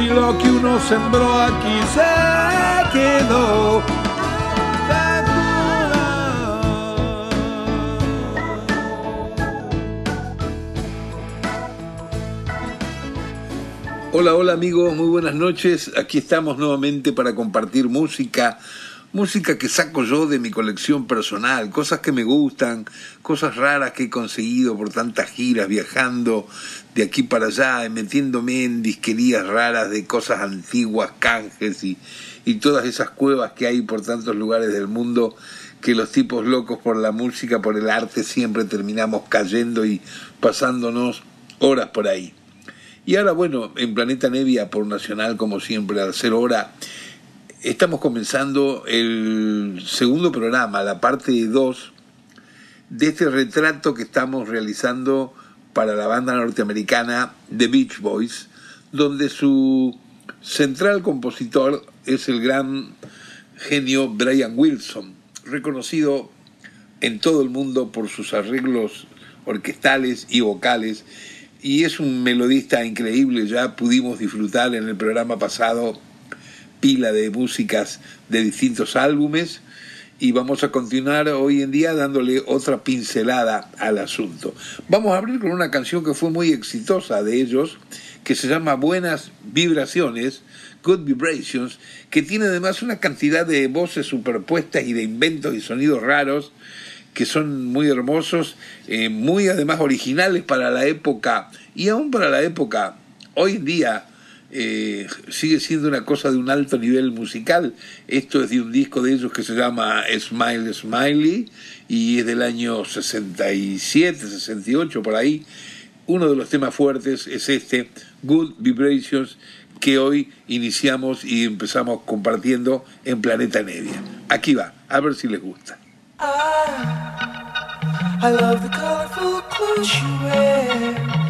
si lo que uno sembró aquí se quedó. Hola, hola amigos, muy buenas noches. Aquí estamos nuevamente para compartir música, música que saco yo de mi colección personal, cosas que me gustan, cosas raras que he conseguido por tantas giras, viajando de aquí para allá, metiéndome en disquerías raras de cosas antiguas, canjes y, y todas esas cuevas que hay por tantos lugares del mundo que los tipos locos por la música, por el arte, siempre terminamos cayendo y pasándonos horas por ahí. Y ahora, bueno, en Planeta Nevia por Nacional, como siempre, al ser hora, estamos comenzando el segundo programa, la parte 2 de este retrato que estamos realizando para la banda norteamericana The Beach Boys, donde su central compositor es el gran genio Brian Wilson, reconocido en todo el mundo por sus arreglos orquestales y vocales, y es un melodista increíble, ya pudimos disfrutar en el programa pasado pila de músicas de distintos álbumes, y vamos a continuar hoy en día dándole otra pincelada al asunto. Vamos a abrir con una canción que fue muy exitosa de ellos, que se llama Buenas Vibraciones, Good Vibrations, que tiene además una cantidad de voces superpuestas y de inventos y sonidos raros que son muy hermosos, eh, muy además originales para la época y aún para la época hoy en día eh, sigue siendo una cosa de un alto nivel musical. Esto es de un disco de ellos que se llama Smile Smiley y es del año 67, 68, por ahí. Uno de los temas fuertes es este, Good Vibrations, que hoy iniciamos y empezamos compartiendo en Planeta Nevia. Aquí va, a ver si les gusta. I you wear.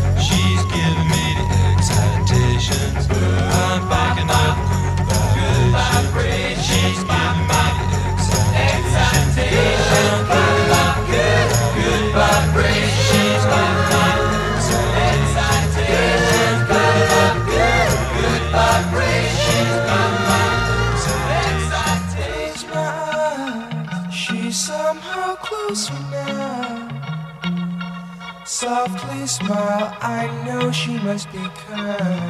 Know she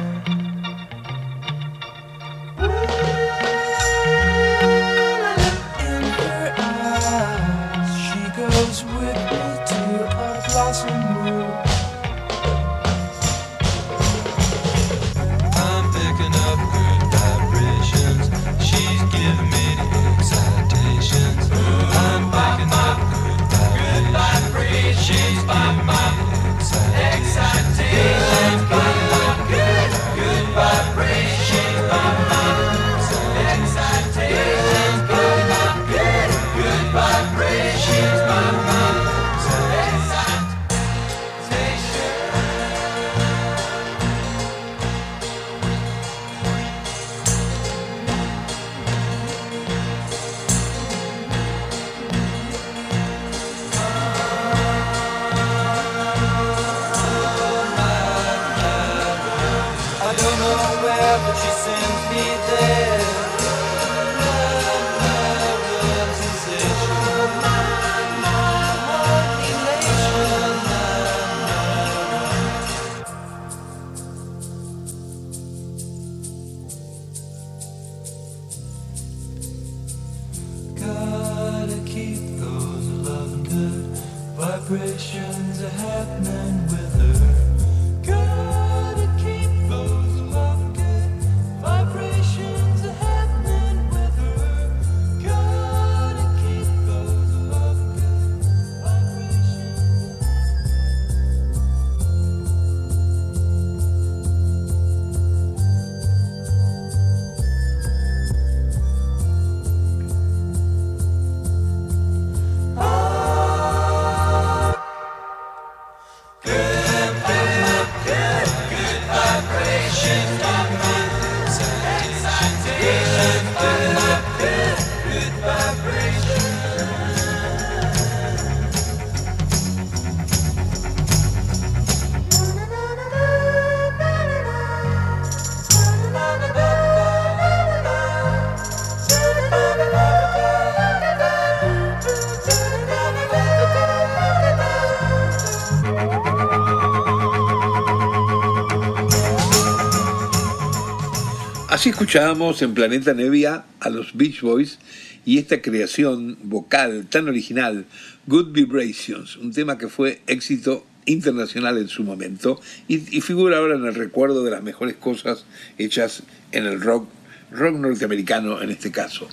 Así escuchábamos en Planeta Nevia a los Beach Boys y esta creación vocal tan original, Good Vibrations, un tema que fue éxito internacional en su momento y, y figura ahora en el recuerdo de las mejores cosas hechas en el rock, rock norteamericano en este caso.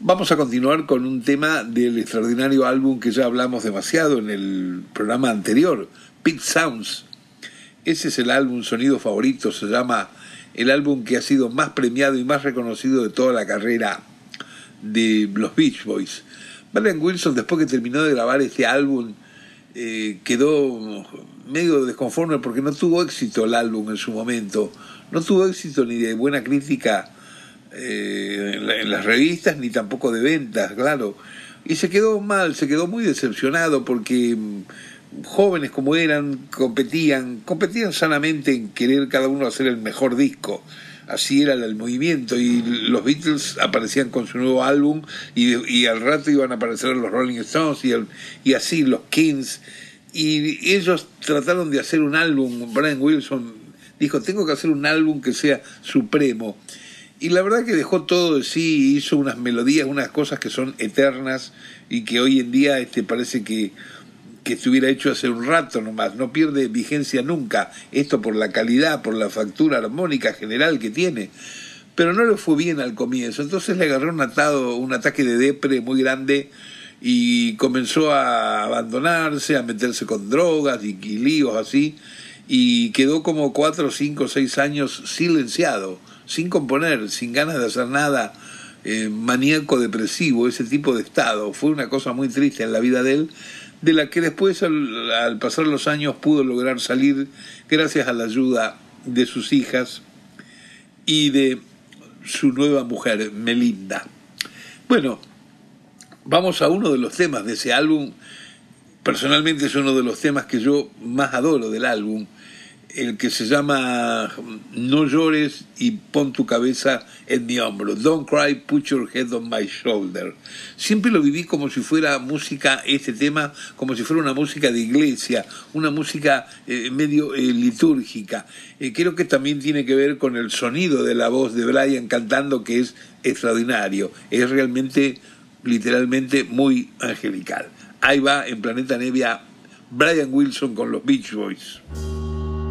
Vamos a continuar con un tema del extraordinario álbum que ya hablamos demasiado en el programa anterior, Pit Sounds. Ese es el álbum sonido favorito, se llama el álbum que ha sido más premiado y más reconocido de toda la carrera de los Beach Boys. Brian Wilson, después que terminó de grabar este álbum, eh, quedó medio desconforme porque no tuvo éxito el álbum en su momento. No tuvo éxito ni de buena crítica eh, en, la- en las revistas, ni tampoco de ventas, claro. Y se quedó mal, se quedó muy decepcionado porque mm, jóvenes como eran, competían, competían sanamente en querer cada uno hacer el mejor disco. Así era el movimiento y los Beatles aparecían con su nuevo álbum y, y al rato iban a aparecer los Rolling Stones y, y así los Kings. Y ellos trataron de hacer un álbum, Brian Wilson dijo, tengo que hacer un álbum que sea supremo. Y la verdad que dejó todo de sí, hizo unas melodías, unas cosas que son eternas y que hoy en día este, parece que, que estuviera hecho hace un rato nomás, no pierde vigencia nunca, esto por la calidad, por la factura armónica general que tiene. Pero no le fue bien al comienzo, entonces le agarró un, atado, un ataque de depre muy grande y comenzó a abandonarse, a meterse con drogas y, y líos así, y quedó como cuatro, cinco, seis años silenciado, sin componer, sin ganas de hacer nada, eh, maníaco depresivo, ese tipo de estado. Fue una cosa muy triste en la vida de él, de la que después al, pasar los años pudo lograr salir gracias a la ayuda de sus hijas y de su nueva mujer, Melinda. Bueno, vamos a uno de los temas de ese álbum. Personalmente es uno de los temas que yo más adoro del álbum, el que se llama No llores y pon tu cabeza en mi hombro. Don't cry, put your head on my shoulder. Siempre lo viví como si fuera música, este tema, como si fuera una música de iglesia, una música eh, medio eh, litúrgica. Eh, creo que también tiene que ver con el sonido de la voz de Brian cantando, que es extraordinario. Es realmente, literalmente, muy angelical. Ahí va en Planeta Nevia Brian Wilson con los Beach Boys.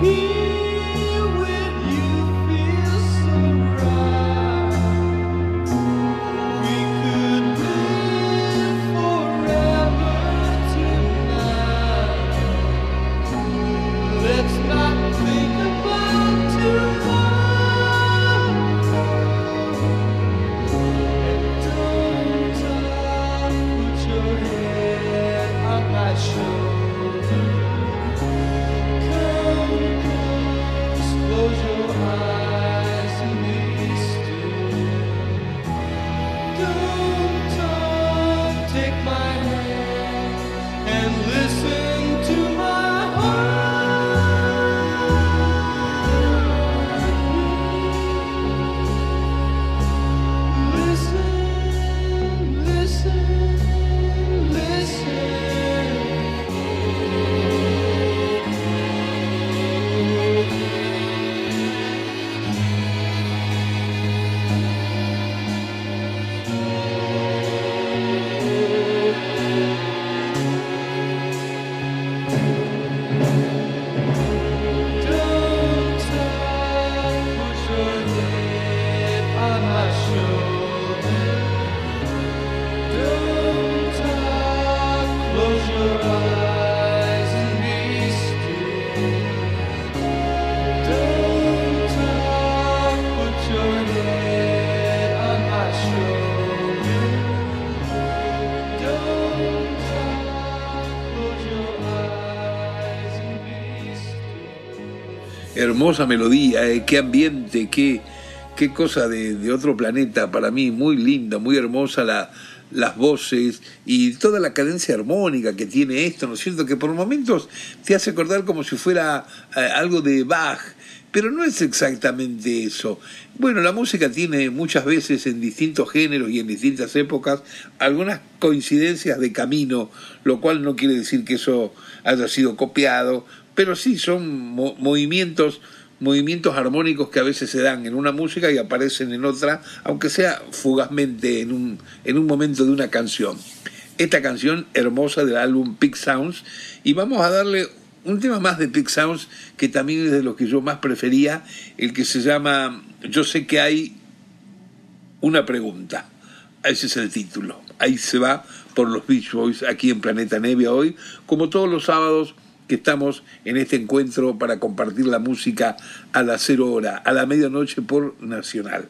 He hermosa melodía, eh, qué ambiente, qué, qué cosa de, otro planeta para mí, muy linda, muy hermosa la, las voces y toda la cadencia armónica que tiene esto, ¿no es cierto? Que por momentos te hace acordar como si fuera eh, algo de Bach, pero no es exactamente eso. Bueno, la música tiene muchas veces en distintos géneros y en distintas épocas algunas coincidencias de camino, lo cual no quiere decir que eso haya sido copiado, pero sí son movimientos movimientos armónicos que a veces se dan en una música y aparecen en otra, aunque sea fugazmente en un, en un momento de una canción. Esta canción hermosa del álbum Pig Sounds, y vamos a darle un tema más de Pig Sounds que también es de los que yo más prefería, el que se llama Yo sé que hay una pregunta. Ese es el título. Ahí se va por los Beach Boys aquí en Planeta Nevia hoy, como todos los sábados que estamos en este encuentro para compartir la música a la cero hora, a la medianoche por Nacional.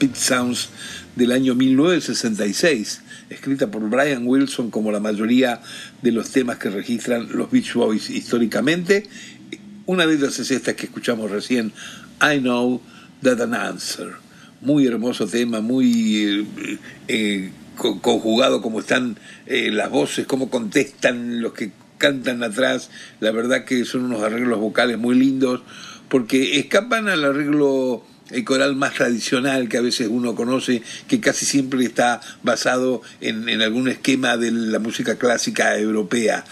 Pit Sounds del año 1966, escrita por Brian Wilson como la mayoría de los temas que registran los Beach Boys históricamente. Una de ellas es esta que escuchamos recién, I Know That an Answer. Muy hermoso tema, muy eh, eh, conjugado como están eh, las voces, cómo contestan los que cantan atrás. La verdad que son unos arreglos vocales muy lindos porque escapan al arreglo el coral más tradicional que a veces uno conoce, que casi siempre está basado en, algún esquema de la música clásica europea.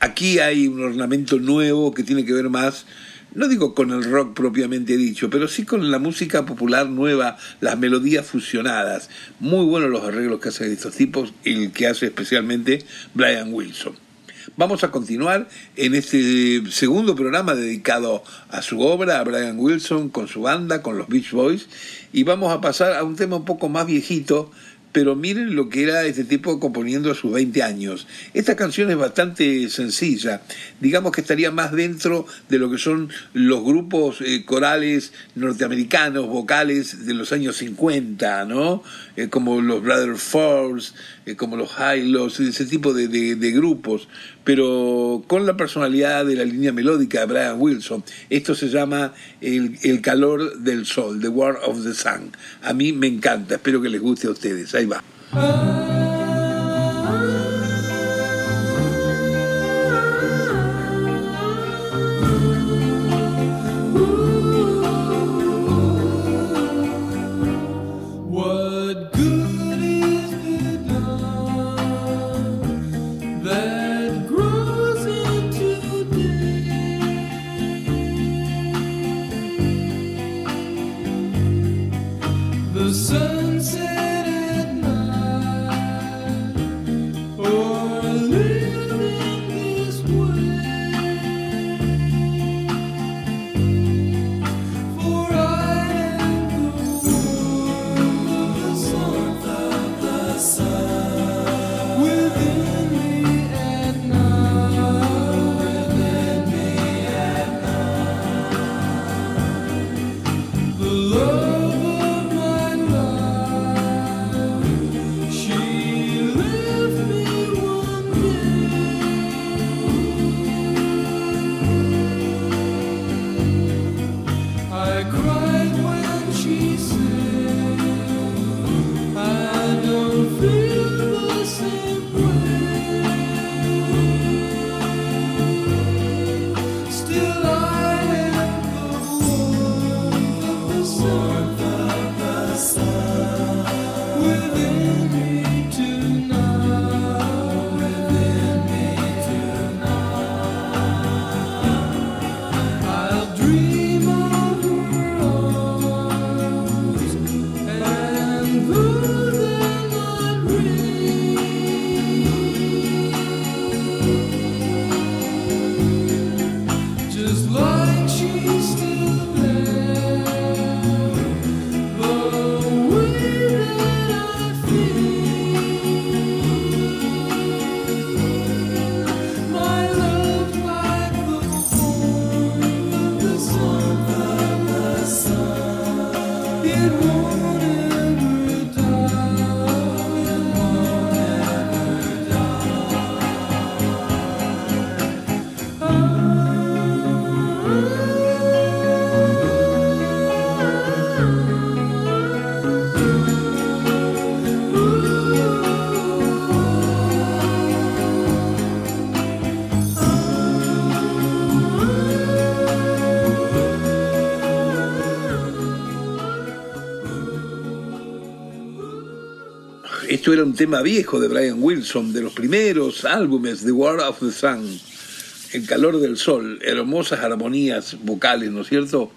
Aquí hay un ornamento nuevo que tiene que ver más no digo con el rock propiamente dicho, pero sí con la música popular nueva, las melodías fusionadas. Muy buenos los arreglos que hacen estos tipos, el que hace especialmente Brian Wilson. Vamos a continuar en este segundo programa dedicado a su obra, a Brian Wilson, con su banda, con los Beach Boys, y vamos a pasar a un tema un poco más viejito, pero miren lo que era este tipo componiendo a sus 20 años. Esta canción es bastante sencilla, digamos que estaría más dentro de lo que son los grupos eh, corales norteamericanos, vocales de los años 50, ¿no? Eh, como los Brother Falls, eh, como los Highlos, ese tipo de, de, grupos, pero con la personalidad de la línea melódica de Brian Wilson. Esto se llama el, el calor del sol, The War of the Sun. A mí me encanta, espero que les guste a ustedes. Ahí va. Esto era un tema viejo de Brian Wilson, de los primeros álbumes, The War of the Sun, El calor del sol, hermosas armonías vocales, ¿no es cierto?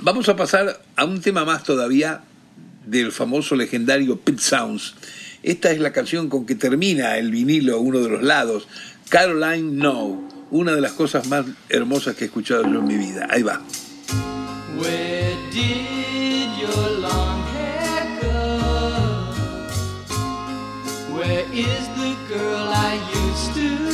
Vamos a pasar a un tema más todavía del famoso legendario Pit Sounds. Esta es la canción con que termina el vinilo, uno de los lados, Caroline No, una de las cosas más hermosas que he escuchado yo en mi vida. Ahí va. Is the girl I used to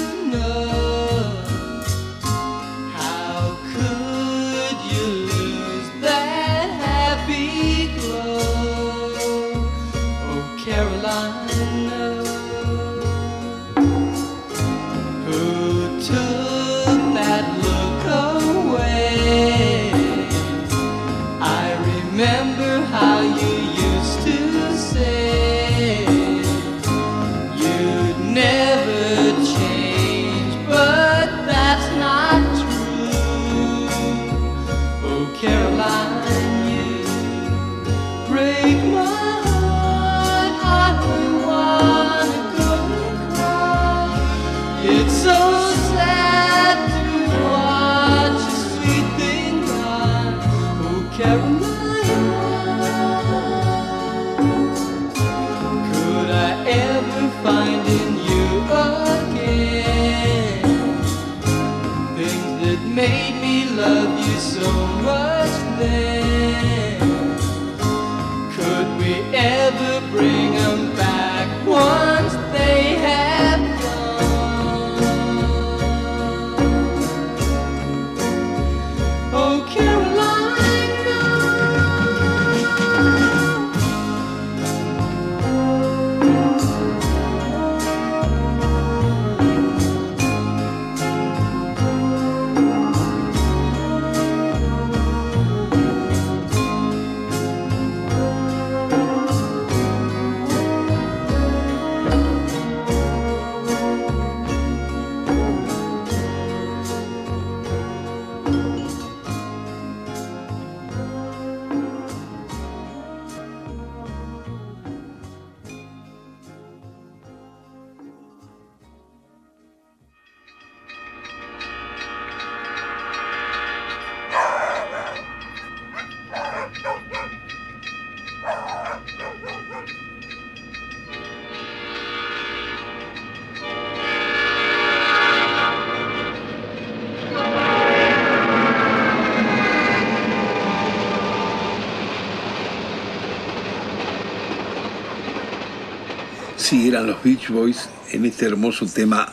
eran los Beach Boys en este hermoso tema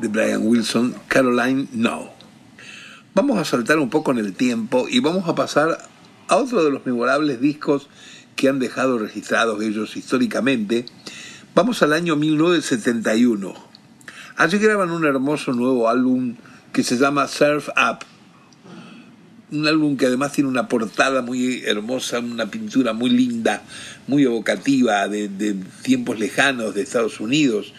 de Brian Wilson, Caroline No. Vamos a saltar un poco en el tiempo y vamos a pasar a otro de los memorables discos que han dejado registrados ellos históricamente. Vamos al año 1971. Allí graban un hermoso nuevo álbum que se llama Surf Up un álbum que además tiene una portada muy hermosa, una pintura muy linda, muy evocativa de, tiempos lejanos de Estados Unidos.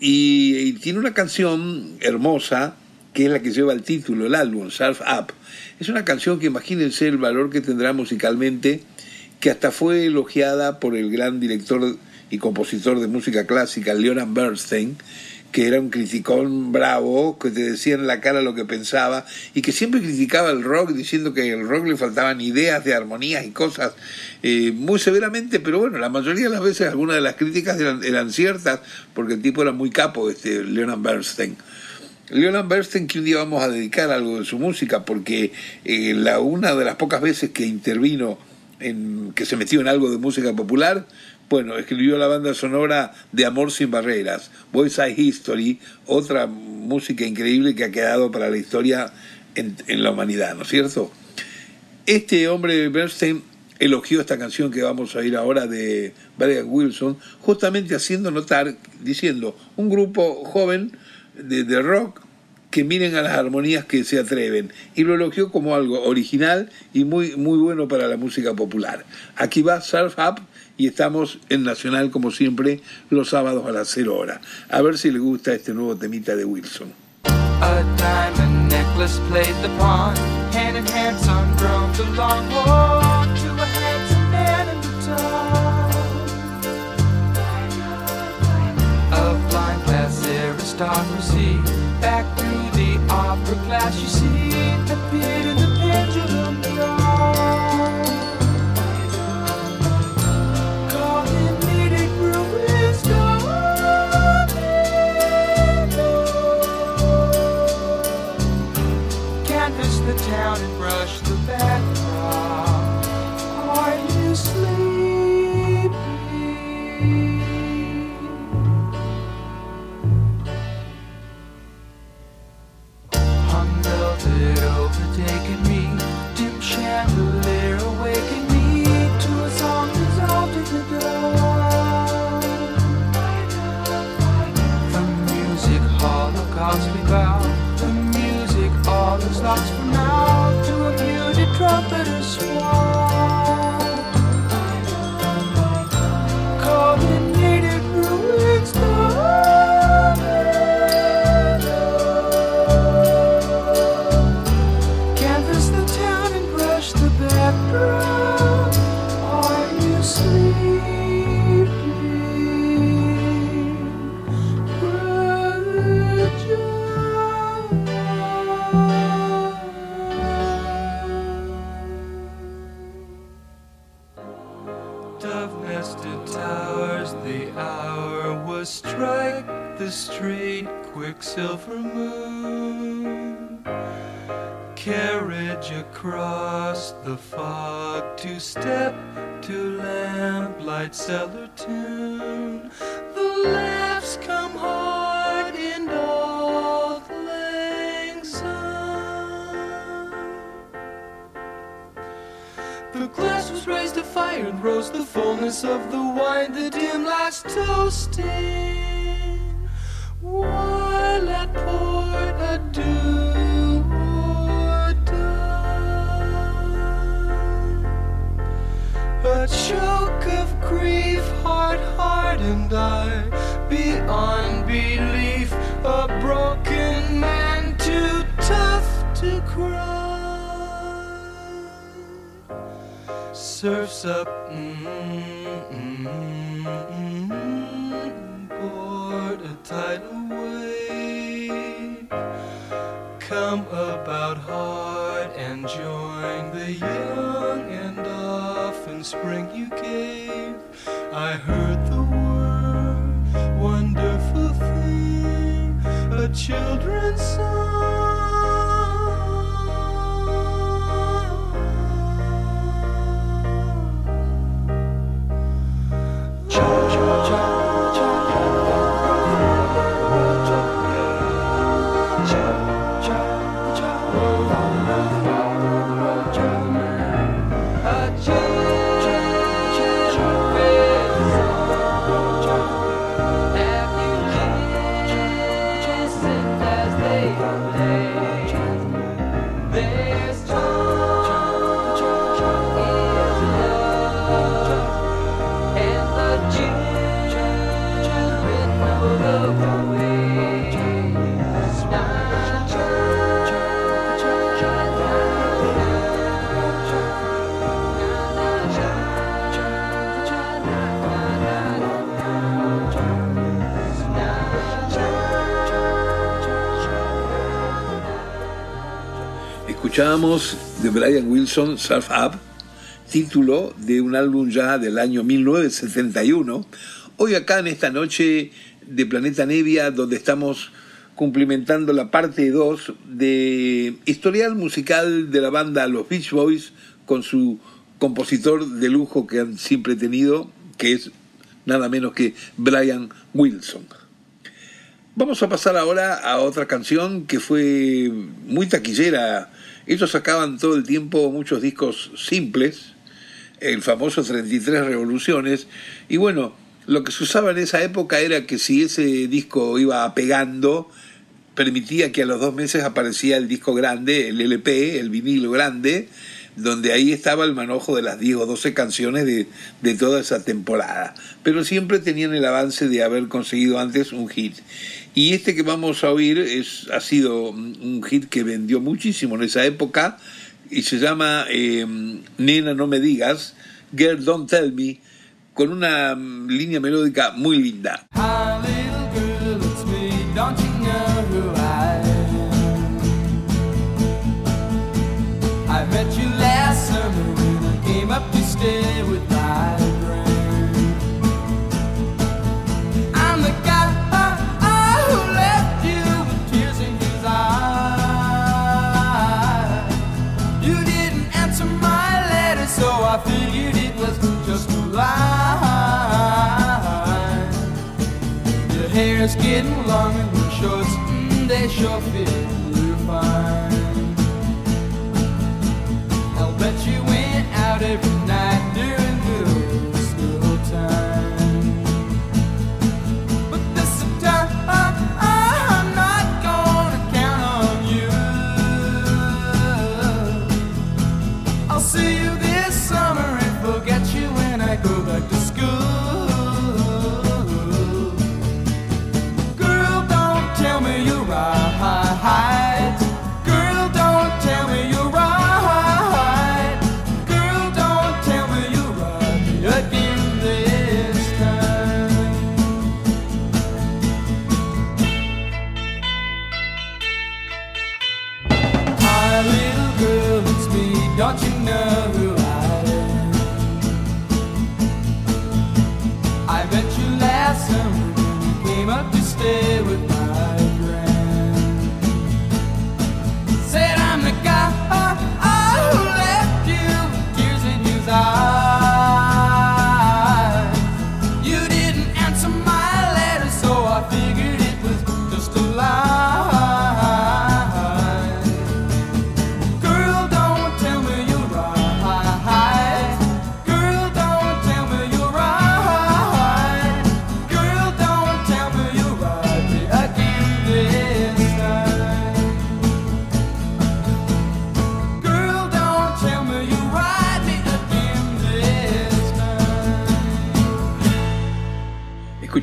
Y, tiene una canción hermosa, que es la que lleva el título, el álbum, Surf Up. Es una canción que imagínense el valor que tendrá musicalmente, que hasta fue elogiada por el gran director y compositor de música clásica, Leonard Bernstein, que era un criticón bravo, que te decía en la cara lo que pensaba y que siempre criticaba el rock diciendo que al rock le faltaban ideas de armonías y cosas eh, muy severamente, pero bueno, la mayoría de las veces algunas de las críticas eran, ciertas porque el tipo era muy capo, este Leonard Bernstein. Leonard Bernstein que un día vamos a dedicar algo de su música porque eh, la, una de las pocas veces que intervino en, que se metió en algo de música popular bueno, escribió la banda sonora de Amor sin Barreras, Voice Eye History, otra música increíble que ha quedado para la historia en, la humanidad, ¿no es cierto? Este hombre, Bernstein, elogió esta canción que vamos a oír ahora de Brian Wilson, justamente haciendo notar, diciendo, un grupo joven de, de rock que miren a las armonías que se atreven y lo elogió como algo original y muy, muy bueno para la música popular. Aquí va Surf Up y estamos en Nacional como siempre los sábados a las 0 horas. A ver si le gusta este nuevo temita de Wilson. A diamond necklace played the pawn, hand in hand son drove the long walk to a handsome man in the town. A blind glass aristocracy, back through the opera glass you see, the nosso crested towers, the hour was strike the straight quicksilver moon. Carriage across the fog to step to lamplight cellar tune. Was raised to fire and rose the fullness of the wine, the dim last toasting. While at port adieu. A choke of grief, heart hardened I, beyond belief, a broken Surfs up, mm, mm, mm, board a tidal wave. Come about hard and join the young and often spring you gave. I heard the word, wonderful thing, a children's De Brian Wilson, Surf Up, título de un álbum ya del año 1971. Hoy acá en esta noche de Planeta Nevia, donde estamos cumplimentando la parte 2 de historial musical de la banda Los Beach Boys con su compositor de lujo que han siempre tenido, que es nada menos que Brian Wilson. Vamos a pasar ahora a otra canción que fue muy taquillera. Ellos sacaban todo el tiempo muchos discos simples, el famoso 33 Revoluciones, y bueno, lo que se usaba en esa época era que si ese disco iba pegando, permitía que a los dos meses aparecía el disco grande, el LP, el vinilo grande, donde ahí estaba el manojo de las 10 o 12 canciones de, de toda esa temporada. Pero siempre tenían el avance de haber conseguido antes un hit. Y este que vamos a oír es, ha sido un hit que vendió muchísimo en esa época y se llama eh, Nena No Me Digas, Girl Don't Tell Me, con una mm, línea melódica muy linda. Getting long your shorts, mm, they sure fit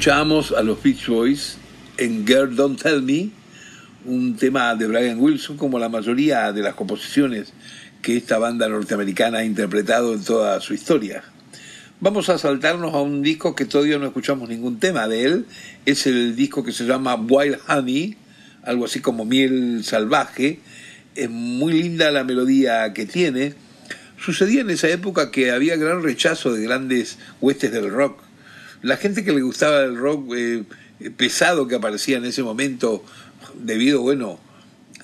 Escuchábamos a los Beach Boys en Girl Don't Tell Me, un tema de Brian Wilson, como la mayoría de las composiciones que esta banda norteamericana ha interpretado en toda su historia. Vamos a saltarnos a un disco que todavía no escuchamos ningún tema de él. Es el disco que se llama Wild Honey, algo así como miel salvaje. Es muy linda la melodía que tiene. Sucedía en esa época que había gran rechazo de grandes huestes del rock. La gente que le gustaba el rock eh, pesado que aparecía en ese momento, debido, bueno,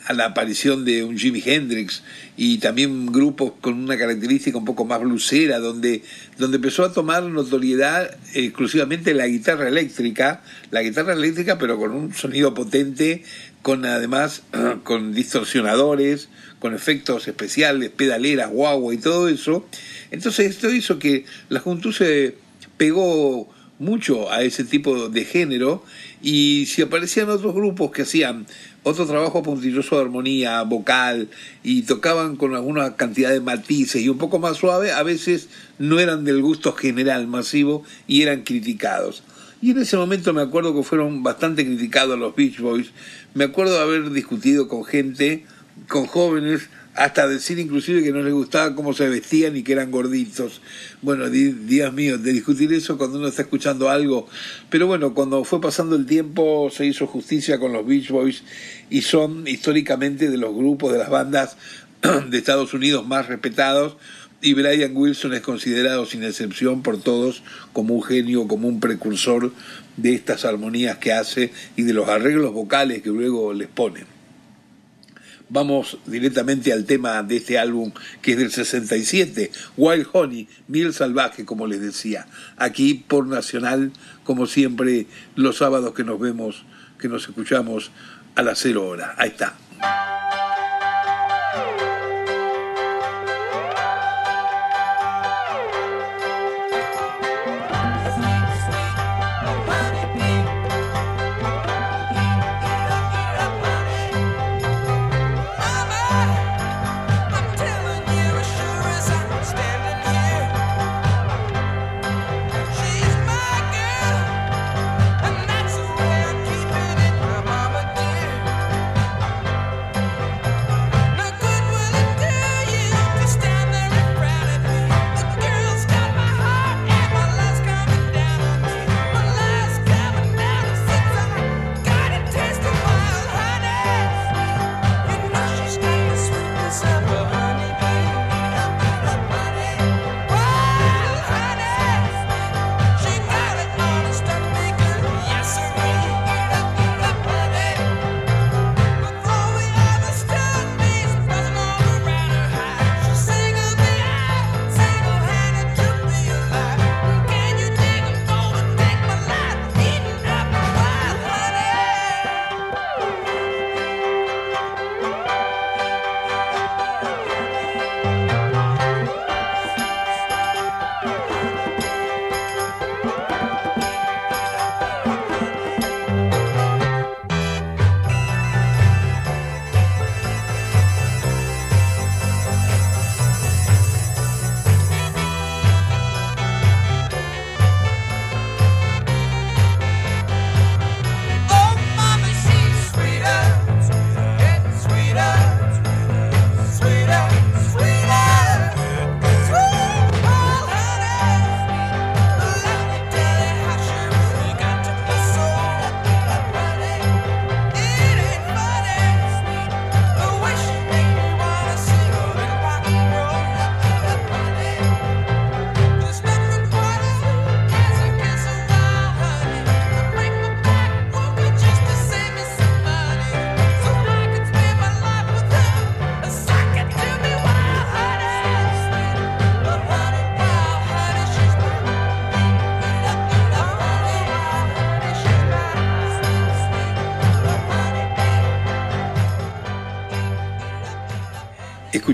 a la aparición de un Jimi Hendrix y también grupos con una característica un poco más blusera, donde, donde empezó a tomar notoriedad exclusivamente la guitarra eléctrica, la guitarra eléctrica pero con un sonido potente, con además con distorsionadores, con efectos especiales, pedaleras, guagua y todo eso. Entonces esto hizo que la Juventud se pegó mucho a ese tipo de género y si aparecían otros grupos que hacían otro trabajo puntilloso de armonía vocal y tocaban con alguna cantidad de matices y un poco más suave, a veces no eran del gusto general masivo y eran criticados. Y en ese momento me acuerdo que fueron bastante criticados los Beach Boys. Me acuerdo haber discutido con gente, con jóvenes, hasta decir inclusive que no les gustaba cómo se vestían y que eran gorditos. Bueno, Dios mío, de discutir eso cuando uno está escuchando algo. Pero bueno, cuando fue pasando el tiempo se hizo justicia con los Beach Boys y son históricamente de los grupos, de las bandas de Estados Unidos más respetados. Y Brian Wilson es considerado sin excepción por todos como un genio, como un precursor de estas armonías que hace y de los arreglos vocales que luego les pone. Vamos directamente al tema de este álbum que es del 67, Wild Honey, Miel Salvaje, como les decía. Aquí por Nacional, como siempre, los sábados que nos vemos, que nos escuchamos a las cero hora. Ahí está.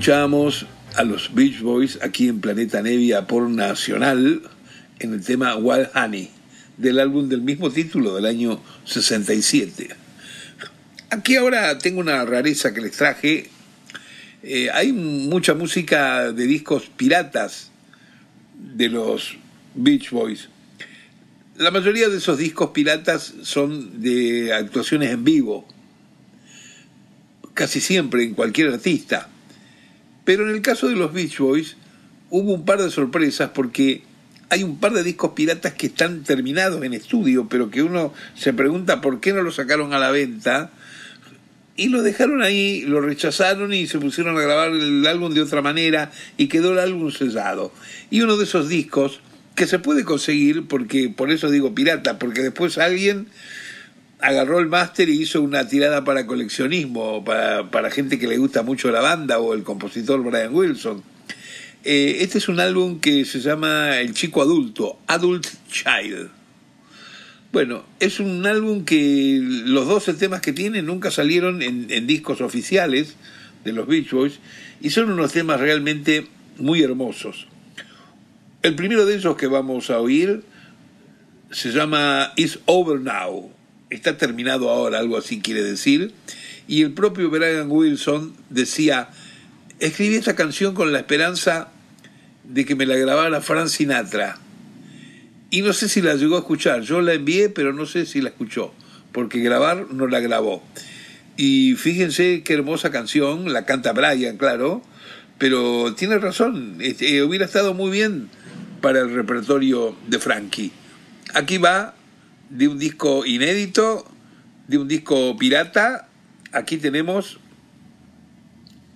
Escuchamos a los Beach Boys aquí en Planeta Nevia por Nacional en el tema Wild Honey del álbum del mismo título del año 67. Aquí ahora tengo una rareza que les traje. Eh, hay mucha música de discos piratas de los Beach Boys. La mayoría de esos discos piratas son de actuaciones en vivo, casi siempre en cualquier artista. Pero en el caso de los Beach Boys hubo un par de sorpresas porque hay un par de discos piratas que están terminados en estudio, pero que uno se pregunta por qué no lo sacaron a la venta. Y lo dejaron ahí, lo rechazaron y se pusieron a grabar el álbum de otra manera y quedó el álbum sellado. Y uno de esos discos que se puede conseguir, porque por eso digo pirata, porque después alguien agarró el máster y hizo una tirada para coleccionismo, para, para gente que le gusta mucho la banda o el compositor Brian Wilson. Eh, este es un álbum que se llama El Chico Adulto, Adult Child. Bueno, es un álbum que los 12 temas que tiene nunca salieron en, en discos oficiales de los Beach Boys y son unos temas realmente muy hermosos. El primero de ellos que vamos a oír se llama It's Over Now. Está terminado ahora, algo así quiere decir. Y el propio Brian Wilson decía, escribí esta canción con la esperanza de que me la grabara Frank Sinatra. Y no sé si la llegó a escuchar. Yo la envié, pero no sé si la escuchó, porque grabar no la grabó. Y fíjense qué hermosa canción, la canta Brian, claro, pero tiene razón, este, hubiera estado muy bien para el repertorio de Frankie. Aquí va de un disco inédito, de un disco pirata. Aquí tenemos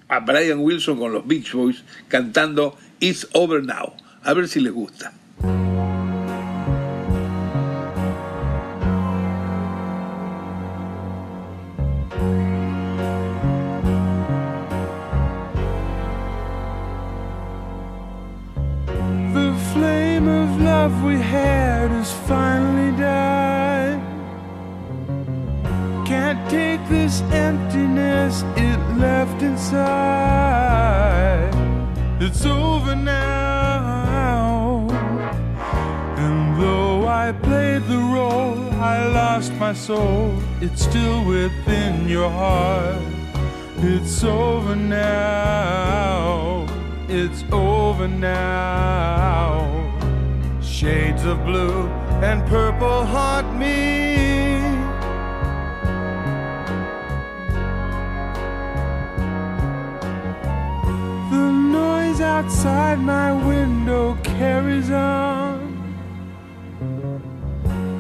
a Brian Wilson con los Beach Boys cantando It's Over Now. A ver si les gusta. The flame of love we had finally this emptiness it left inside. It's over now. And though I played the role, I lost my soul. It's still within your heart. It's over now. It's over now. Shades of blue and purple haunt me. Outside my window carries on.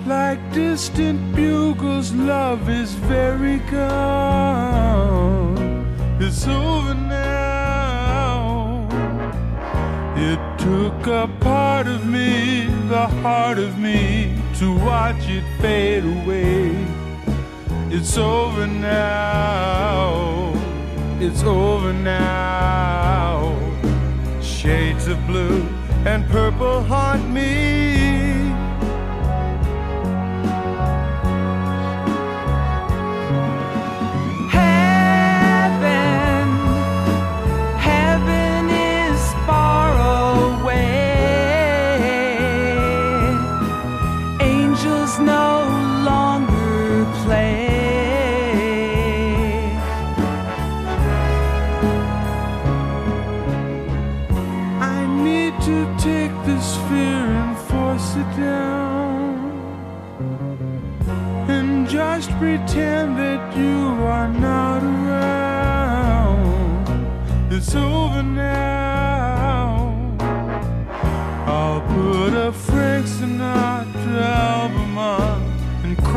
Like distant bugles, love is very gone. It's over now. It took a part of me, the heart of me, to watch it fade away. It's over now. It's over now. Shades of blue and purple haunt me.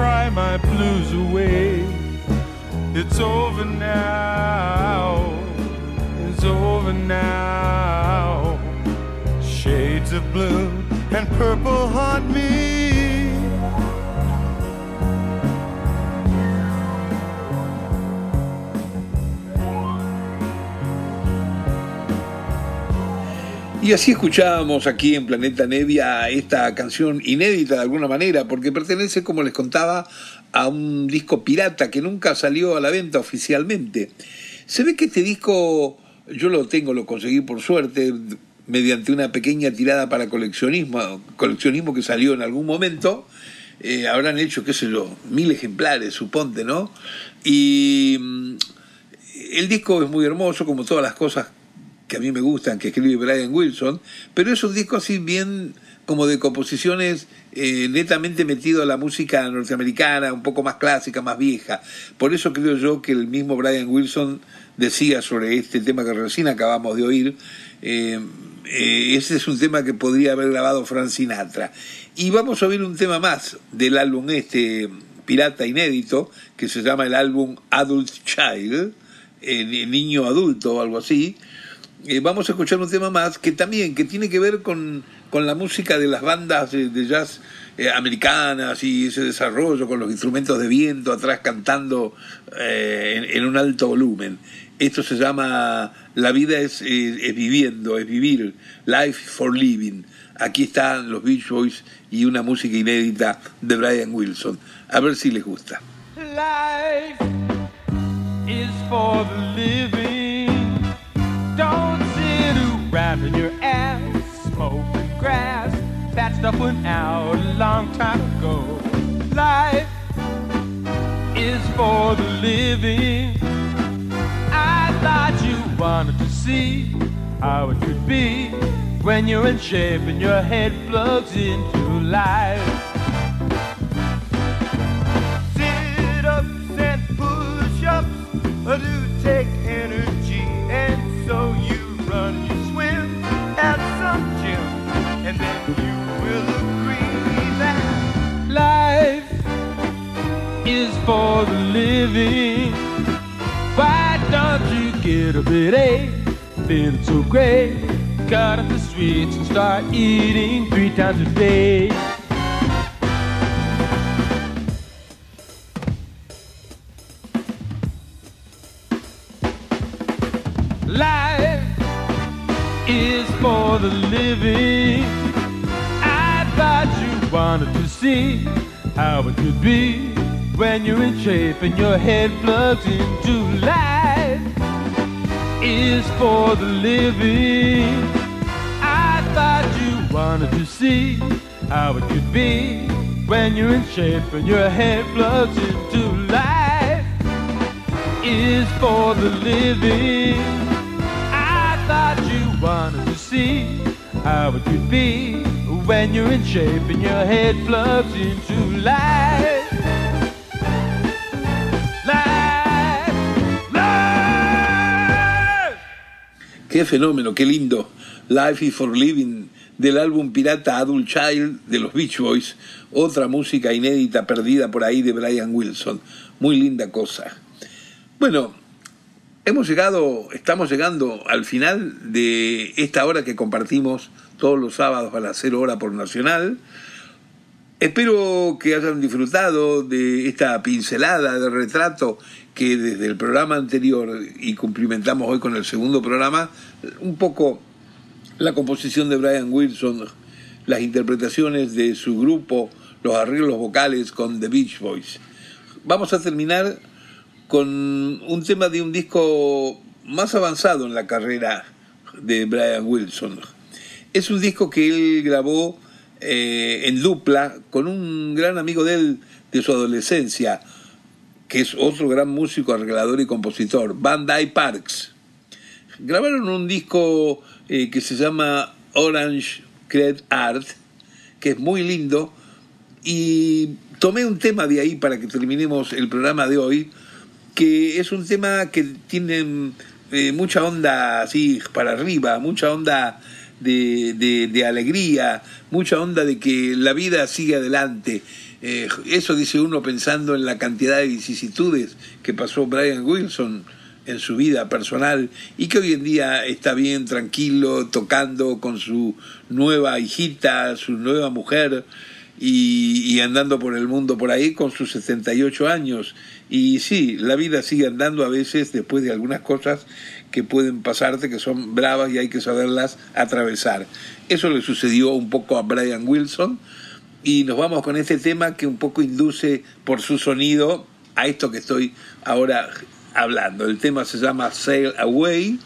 Cry my blues away. It's over now. It's over now. Shades of blue and purple haunt me. Y así escuchábamos aquí en Planeta Nevia esta canción inédita de alguna manera, porque pertenece, como les contaba, a un disco pirata que nunca salió a la venta oficialmente. Se ve que este disco, yo lo tengo, lo conseguí por suerte, mediante una pequeña tirada para coleccionismo, coleccionismo que salió en algún momento. Eh, habrán hecho, qué sé yo, mil ejemplares, suponte, ¿no? Y mm, el disco es muy hermoso, como todas las cosas que a mí me gustan, que escribe Brian Wilson, pero es un disco así bien como de composiciones eh, netamente metido a la música norteamericana, un poco más clásica, más vieja. Por eso creo yo que el mismo Brian Wilson decía sobre este tema que recién acabamos de oír, eh, eh, ese es un tema que podría haber grabado Frank Sinatra. Y vamos a oír un tema más del álbum este pirata inédito, que se llama el álbum Adult Child, niño adulto o algo así. Vamos a escuchar un tema más que también, que tiene que ver con, con la música de las bandas de, jazz eh, americanas y ese desarrollo con los instrumentos de viento atrás cantando eh, en, un alto volumen. Esto se llama La vida es, es- viviendo, es vivir, Life for Living. Aquí están los Beach Boys y una música inédita de Brian Wilson. A ver si les gusta. Life is for living. In your ass smoking grass. That stuff went out a long time ago. Life is for the living. I thought you wanted to see how it could be when you're in shape and your head plugs into life. For the living. Why don't you get a bit A? Feeling so great. Cut up the sweets and start eating three times a day. Life is for the living. I thought you wanted to see how it could be when you're in shape and your head plugs into life. Is for the living. I thought you wanted to see how it could be when you're in shape and your head plugs into life. Is for the living. I thought you wanted to see how it could be when you're in shape and your head plugs into life. Qué fenómeno, qué lindo. Life is for Living del álbum pirata Adult Child de los Beach Boys, otra música inédita perdida por ahí de Brian Wilson. Muy linda cosa. Bueno, hemos llegado, estamos llegando al final de esta hora que compartimos todos los sábados a las 0 hora por Nacional. Espero que hayan disfrutado de esta pincelada de retrato que desde el programa anterior y cumplimentamos hoy con el segundo programa, un poco la composición de Brian Wilson, las interpretaciones de su grupo, los arreglos vocales con The Beach Boys. Vamos a terminar con un tema de un disco más avanzado en la carrera de Brian Wilson. Es un disco que él grabó eh, en dupla con un gran amigo de él de su adolescencia, que es otro gran músico, arreglador y compositor, Dyke Parks. Grabaron un disco eh, que se llama Orange Cred Art, que es muy lindo, y tomé un tema de ahí para que terminemos el programa de hoy, que es un tema que tiene eh, mucha onda así para arriba, mucha onda de, de alegría, mucha onda de que la vida sigue adelante. Eh, eso dice uno pensando en la cantidad de vicisitudes que pasó Brian Wilson en su vida personal y que hoy en día está bien tranquilo tocando con su nueva hijita, su nueva mujer y, y andando por el mundo por ahí con sus 78 años. Y sí, la vida sigue andando a veces después de algunas cosas que pueden pasarte, que son bravas y hay que saberlas atravesar. Eso le sucedió un poco a Brian Wilson y nos vamos con este tema que un poco induce por su sonido a esto que estoy ahora hablando. El tema se llama Sail Away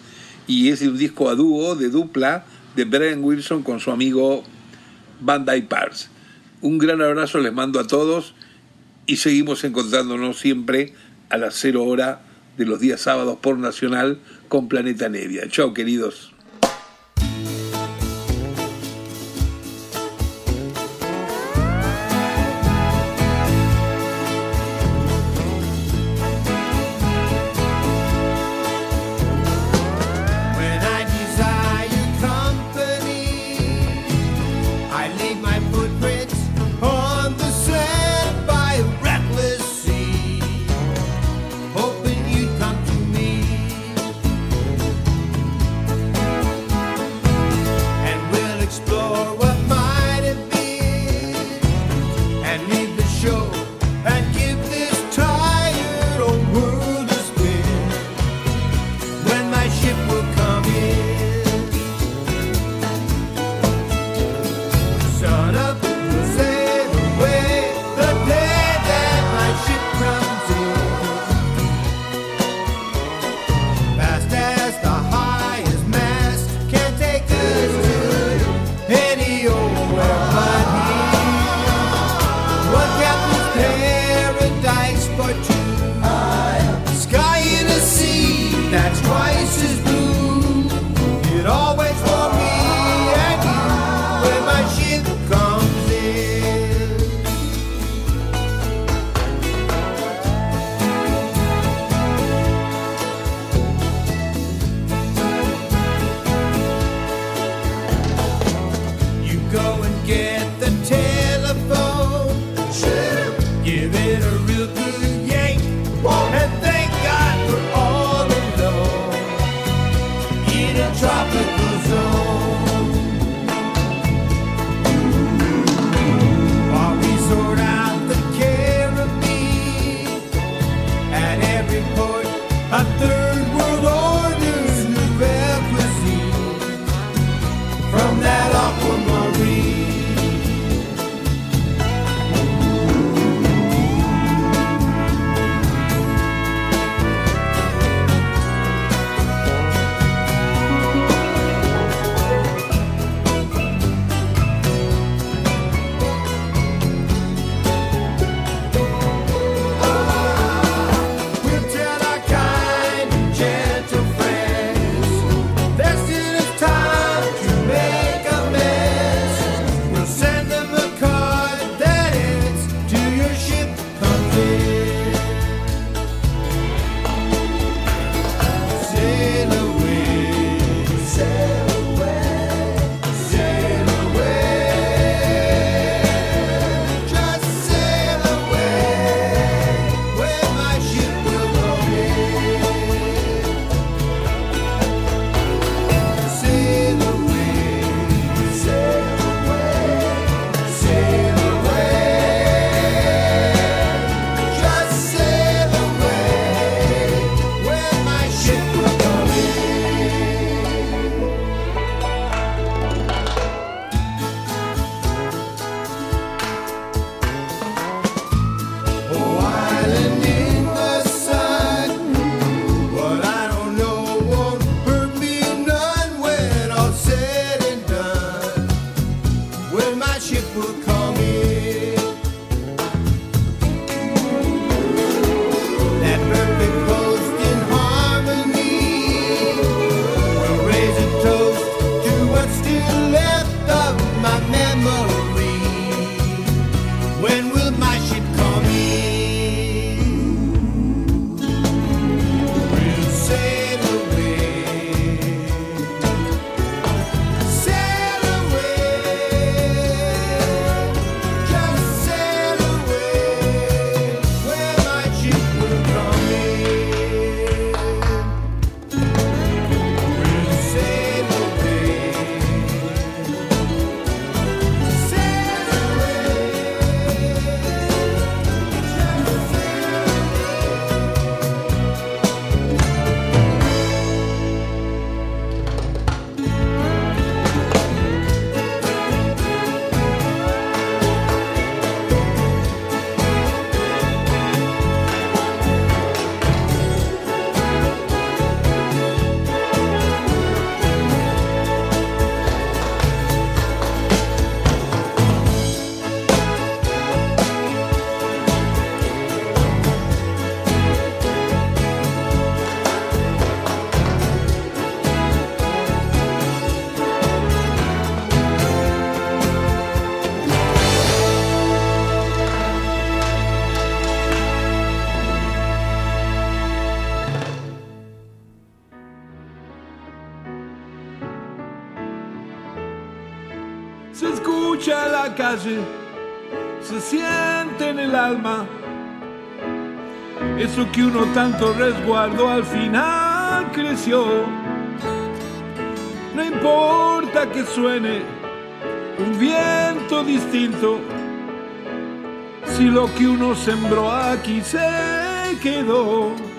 y es un disco a dúo, de dupla, de Brian Wilson con su amigo Van Dyke Parks. Un gran abrazo les mando a todos y seguimos encontrándonos siempre a las cero hora de los días sábados por Nacional con Planeta Nevia. Chao, queridos. Tanto resguardó al final creció. No importa que suene un viento distinto. Si lo que uno sembró aquí se quedó.